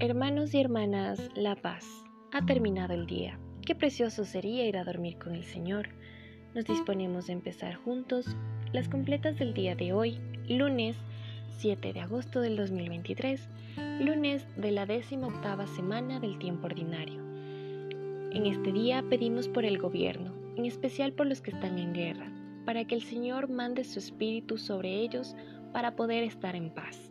Hermanos y hermanas, la paz. Ha terminado el día. Qué precioso sería ir a dormir con el Señor. Nos disponemos a empezar juntos las completas del día de hoy, lunes 7 de agosto del 2023, lunes de la décima octava semana del tiempo ordinario. En este día pedimos por el gobierno, en especial por los que están en guerra, para que el Señor mande su espíritu sobre ellos para poder estar en paz.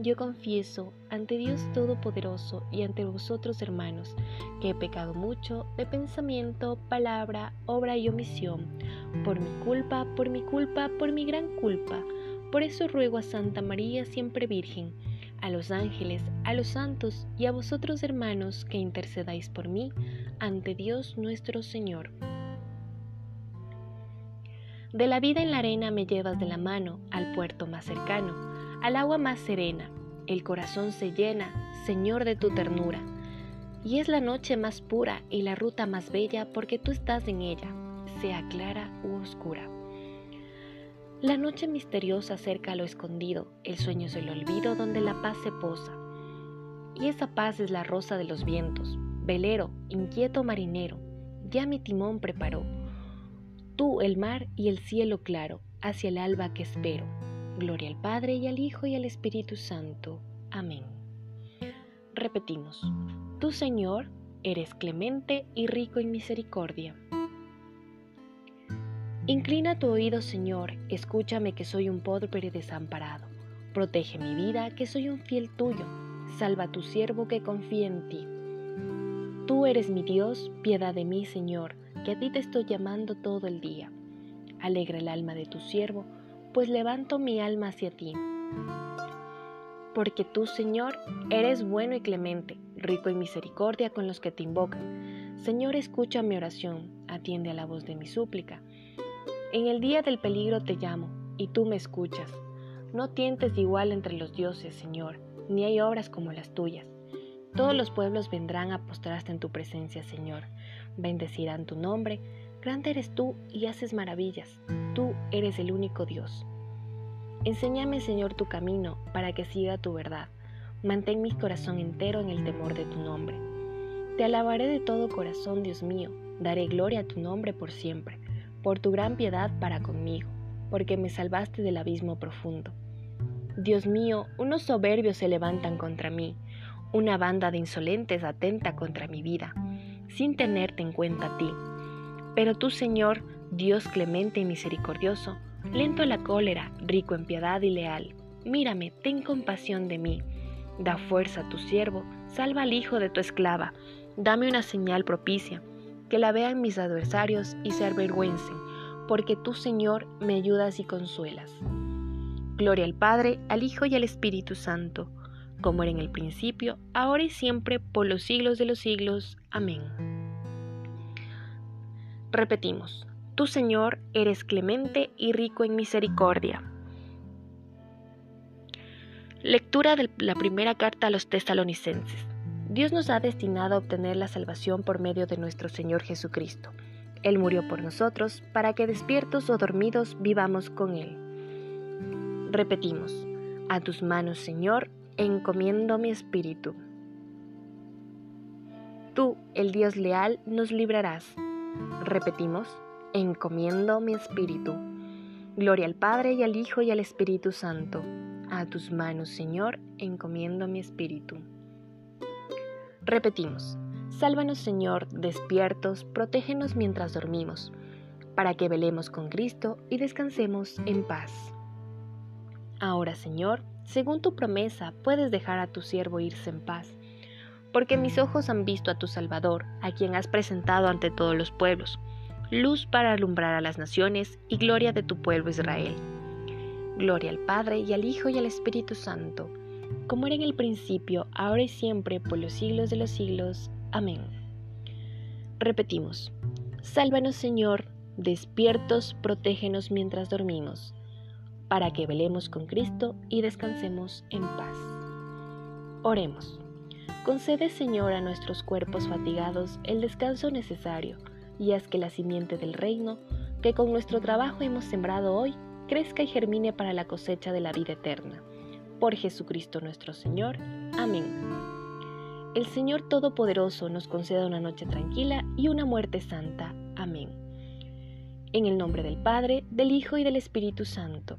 Yo confieso ante Dios Todopoderoso y ante vosotros, hermanos, que he pecado mucho de pensamiento, palabra, obra y omisión, por mi culpa, por mi culpa, por mi gran culpa. Por eso ruego a Santa María, siempre Virgen, a los ángeles, a los santos y a vosotros, hermanos, que intercedáis por mí ante Dios nuestro Señor. De la vida en la arena me llevas de la mano al puerto más cercano al agua más serena. El corazón se llena, Señor, de tu ternura. Y es la noche más pura y la ruta más bella porque tú estás en ella, sea clara u oscura. La noche misteriosa cerca a lo escondido, el sueño es el olvido donde la paz se posa. Y esa paz es la rosa de los vientos, velero, inquieto marinero, ya mi timón preparó. Tú el mar y el cielo claro, hacia el alba que espero. Gloria al Padre y al Hijo y al Espíritu Santo. Amén. Repetimos, Tú Señor eres clemente y rico en misericordia. Inclina tu oído, Señor, escúchame que soy un pobre desamparado. Protege mi vida, que soy un fiel tuyo. Salva a tu siervo que confía en ti. Tú eres mi Dios, piedad de mí, Señor, que a ti te estoy llamando todo el día. Alegra el alma de tu siervo, pues levanto mi alma hacia ti. Porque tú, Señor, eres bueno y clemente, rico en misericordia con los que te invocan. Señor, escucha mi oración, atiende a la voz de mi súplica. En el día del peligro te llamo, y tú me escuchas. No tientes igual entre los dioses, Señor, ni hay obras como las tuyas. Todos los pueblos vendrán a postrarse en tu presencia, Señor. Bendecirán tu nombre, Grande eres tú y haces maravillas. Tú eres el único Dios. Enséñame, Señor, tu camino para que siga tu verdad. Mantén mi corazón entero en el temor de tu nombre. Te alabaré de todo corazón, Dios mío. Daré gloria a tu nombre por siempre, por tu gran piedad para conmigo, porque me salvaste del abismo profundo. Dios mío, unos soberbios se levantan contra mí, una banda de insolentes atenta contra mi vida, sin tenerte en cuenta a ti pero tú, Señor, Dios clemente y misericordioso, lento a la cólera, rico en piedad y leal, mírame, ten compasión de mí. Da fuerza a tu siervo, salva al hijo de tu esclava, dame una señal propicia, que la vean mis adversarios y se avergüencen, porque tú, Señor, me ayudas y consuelas. Gloria al Padre, al Hijo y al Espíritu Santo, como era en el principio, ahora y siempre, por los siglos de los siglos. Amén. Repetimos, Tú Señor eres clemente y rico en misericordia. Lectura de la primera carta a los tesalonicenses. Dios nos ha destinado a obtener la salvación por medio de nuestro Señor Jesucristo. Él murió por nosotros para que despiertos o dormidos vivamos con Él. Repetimos, a tus manos Señor encomiendo mi espíritu. Tú, el Dios leal, nos librarás Repetimos, encomiendo mi espíritu. Gloria al Padre y al Hijo y al Espíritu Santo. A tus manos, Señor, encomiendo mi espíritu. Repetimos, sálvanos, Señor, despiertos, protégenos mientras dormimos, para que velemos con Cristo y descansemos en paz. Ahora, Señor, según tu promesa, puedes dejar a tu siervo irse en paz porque mis ojos han visto a tu Salvador, a quien has presentado ante todos los pueblos, luz para alumbrar a las naciones y gloria de tu pueblo Israel. Gloria al Padre y al Hijo y al Espíritu Santo, como era en el principio, ahora y siempre, por los siglos de los siglos. Amén. Repetimos, Sálvanos, Señor, despiertos, protégenos mientras dormimos, para que velemos con Cristo y descansemos en paz. Oremos. Concede, Señor, a nuestros cuerpos fatigados el descanso necesario y haz que la simiente del reino, que con nuestro trabajo hemos sembrado hoy, crezca y germine para la cosecha de la vida eterna. Por Jesucristo nuestro Señor. Amén. El Señor Todopoderoso nos conceda una noche tranquila y una muerte santa. Amén. En el nombre del Padre, del Hijo y del Espíritu Santo.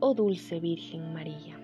oh dulce Virgen María.